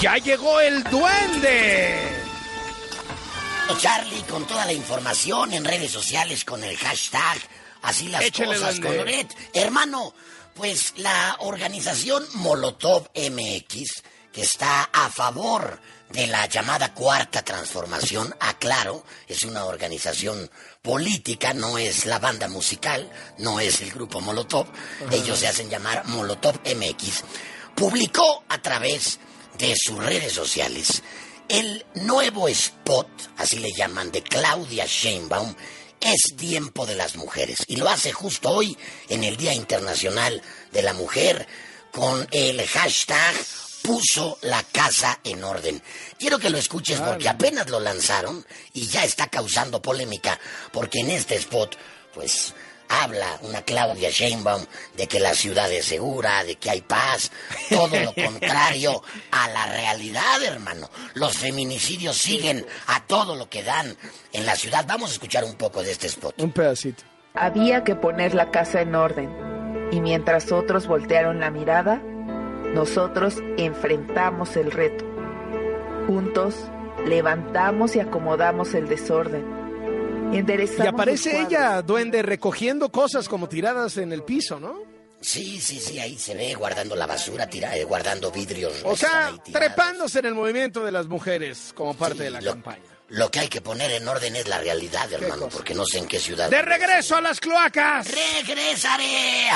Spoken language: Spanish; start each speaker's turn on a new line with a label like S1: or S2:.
S1: ¡Ya llegó el duende!
S2: Charlie con toda la información en redes sociales con el hashtag Así las
S1: Échale,
S2: cosas
S1: duende.
S2: con Loret. Hermano, pues la organización Molotov MX, que está a favor de la llamada cuarta transformación, aclaro, es una organización política, no es la banda musical, no es el grupo Molotov, ellos se hacen llamar Molotov MX, publicó a través de sus redes sociales el nuevo spot, así le llaman, de Claudia Sheinbaum, es tiempo de las mujeres. Y lo hace justo hoy, en el Día Internacional de la Mujer, con el hashtag puso la casa en orden. Quiero que lo escuches porque apenas lo lanzaron y ya está causando polémica, porque en este spot, pues habla una Claudia Sheinbaum de que la ciudad es segura, de que hay paz, todo lo contrario a la realidad, hermano. Los feminicidios siguen a todo lo que dan en la ciudad. Vamos a escuchar un poco de este spot.
S1: Un pedacito.
S3: Había que poner la casa en orden. Y mientras otros voltearon la mirada, nosotros enfrentamos el reto. Juntos levantamos y acomodamos el desorden. Enderezamos
S1: Y aparece ella, duende, recogiendo cosas como tiradas en el piso, ¿no?
S2: Sí, sí, sí, ahí se ve guardando la basura, tira, eh, guardando vidrios.
S1: O sea, trepándose en el movimiento de las mujeres como parte
S2: Sí,
S1: de la
S2: lo-
S1: campaña.
S2: Lo que hay que poner en orden es la realidad, hermano, porque no sé en qué ciudad.
S1: ¡De regreso a las cloacas!
S2: ¡Regresaré!